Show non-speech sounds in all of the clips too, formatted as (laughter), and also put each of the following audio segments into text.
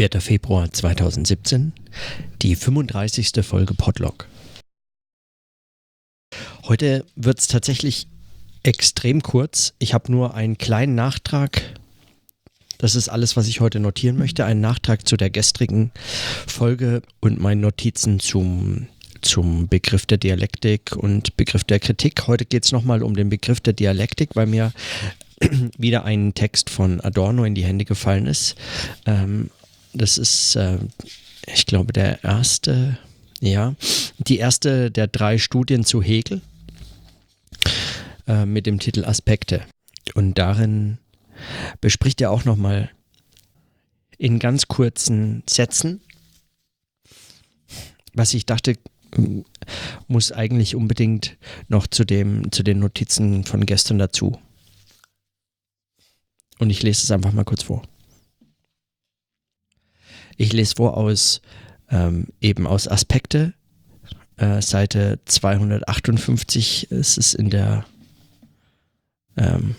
4. Februar 2017, die 35. Folge Podlog. Heute wird es tatsächlich extrem kurz. Ich habe nur einen kleinen Nachtrag. Das ist alles, was ich heute notieren möchte. Einen Nachtrag zu der gestrigen Folge und meine Notizen zum, zum Begriff der Dialektik und Begriff der Kritik. Heute geht es nochmal um den Begriff der Dialektik, weil mir (clears throat) wieder ein Text von Adorno in die Hände gefallen ist. Ähm, das ist, äh, ich glaube, der erste, ja, die erste der drei Studien zu Hegel äh, mit dem Titel Aspekte. Und darin bespricht er auch nochmal in ganz kurzen Sätzen, was ich dachte, muss eigentlich unbedingt noch zu, dem, zu den Notizen von gestern dazu. Und ich lese es einfach mal kurz vor. Ich lese vor aus ähm, eben aus Aspekte, äh, Seite 258 ist es in der ähm,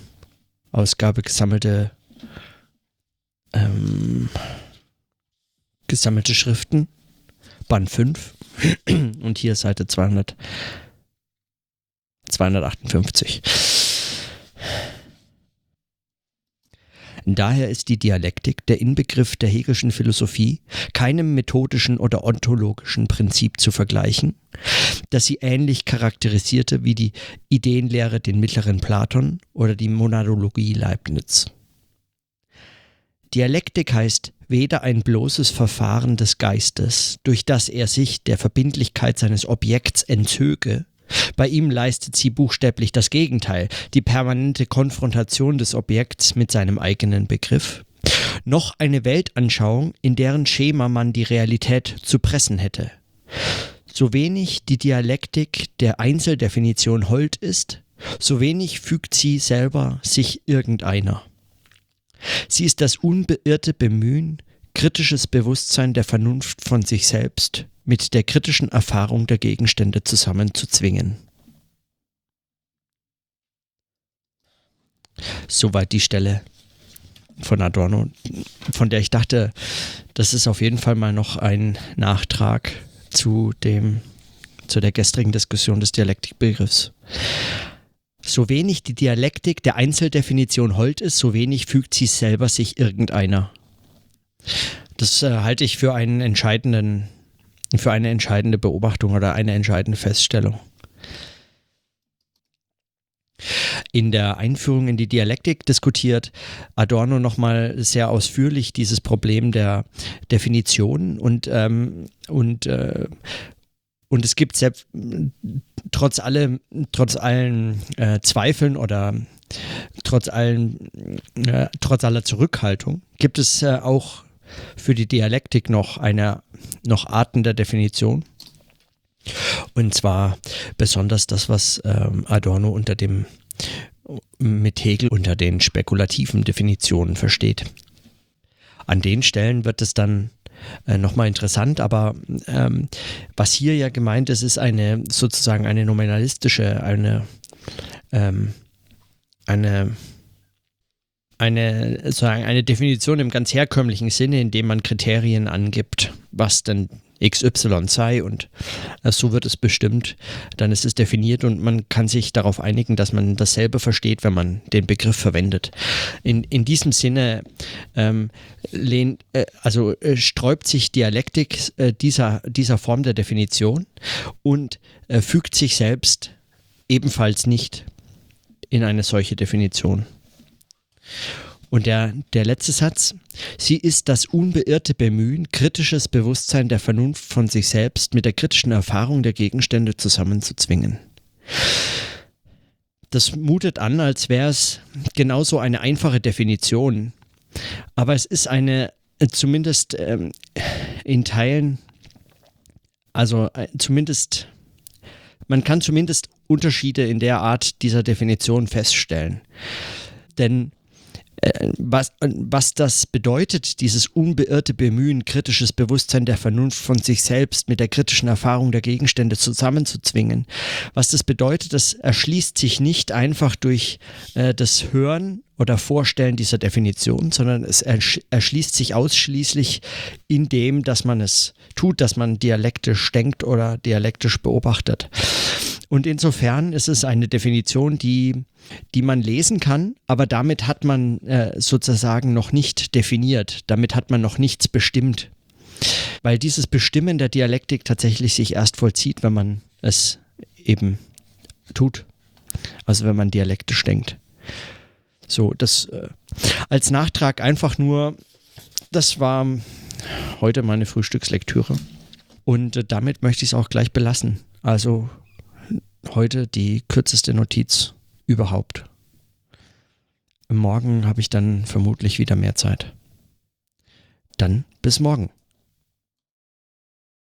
Ausgabe gesammelte ähm, gesammelte Schriften, Band 5 und hier Seite 200, 258. Daher ist die Dialektik der Inbegriff der Hegelschen Philosophie keinem methodischen oder ontologischen Prinzip zu vergleichen, das sie ähnlich charakterisierte wie die Ideenlehre den mittleren Platon oder die Monadologie Leibniz. Dialektik heißt weder ein bloßes Verfahren des Geistes, durch das er sich der Verbindlichkeit seines Objekts entzöge, bei ihm leistet sie buchstäblich das Gegenteil, die permanente Konfrontation des Objekts mit seinem eigenen Begriff. Noch eine Weltanschauung, in deren Schema man die Realität zu pressen hätte. So wenig die Dialektik der Einzeldefinition hold ist, so wenig fügt sie selber sich irgendeiner. Sie ist das unbeirrte Bemühen, kritisches Bewusstsein der Vernunft von sich selbst mit der kritischen Erfahrung der Gegenstände zusammenzuzwingen. Soweit die Stelle von Adorno, von der ich dachte, das ist auf jeden Fall mal noch ein Nachtrag zu dem, zu der gestrigen Diskussion des Dialektikbegriffs. So wenig die Dialektik der Einzeldefinition hold ist, so wenig fügt sie selber sich irgendeiner. Das äh, halte ich für einen entscheidenden für eine entscheidende Beobachtung oder eine entscheidende Feststellung. In der Einführung in die Dialektik diskutiert Adorno nochmal sehr ausführlich dieses Problem der Definition und, ähm, und, äh, und es gibt selbst, trotz, alle, trotz allen äh, Zweifeln oder trotz, allen, äh, trotz aller Zurückhaltung gibt es äh, auch für die Dialektik noch eine noch Arten der Definition. Und zwar besonders das, was ähm, Adorno unter dem mit Hegel unter den spekulativen Definitionen versteht. An den Stellen wird es dann äh, nochmal interessant, aber ähm, was hier ja gemeint ist, ist eine sozusagen eine nominalistische, eine, ähm, eine eine, sozusagen eine Definition im ganz herkömmlichen Sinne, indem man Kriterien angibt, was denn XY sei und äh, so wird es bestimmt, dann ist es definiert und man kann sich darauf einigen, dass man dasselbe versteht, wenn man den Begriff verwendet. In, in diesem Sinne ähm, lehnt, äh, also äh, sträubt sich Dialektik äh, dieser, dieser Form der Definition und äh, fügt sich selbst ebenfalls nicht in eine solche Definition. Und der, der letzte Satz, sie ist das unbeirrte Bemühen, kritisches Bewusstsein der Vernunft von sich selbst mit der kritischen Erfahrung der Gegenstände zusammenzuzwingen. Das mutet an, als wäre es genauso eine einfache Definition. Aber es ist eine, zumindest ähm, in Teilen, also äh, zumindest, man kann zumindest Unterschiede in der Art dieser Definition feststellen. Denn äh, was, was das bedeutet, dieses unbeirrte Bemühen, kritisches Bewusstsein der Vernunft von sich selbst mit der kritischen Erfahrung der Gegenstände zusammenzuzwingen. Was das bedeutet, das erschließt sich nicht einfach durch äh, das Hören oder Vorstellen dieser Definition, sondern es erschließt sich ausschließlich in dem, dass man es tut, dass man dialektisch denkt oder dialektisch beobachtet. Und insofern ist es eine Definition, die, die man lesen kann, aber damit hat man äh, sozusagen noch nicht definiert, damit hat man noch nichts bestimmt. Weil dieses Bestimmen der Dialektik tatsächlich sich erst vollzieht, wenn man es eben tut. Also wenn man dialektisch denkt. So, das äh, als Nachtrag einfach nur, das war heute meine Frühstückslektüre. Und äh, damit möchte ich es auch gleich belassen. Also heute die kürzeste Notiz überhaupt. Morgen habe ich dann vermutlich wieder mehr Zeit. Dann bis morgen.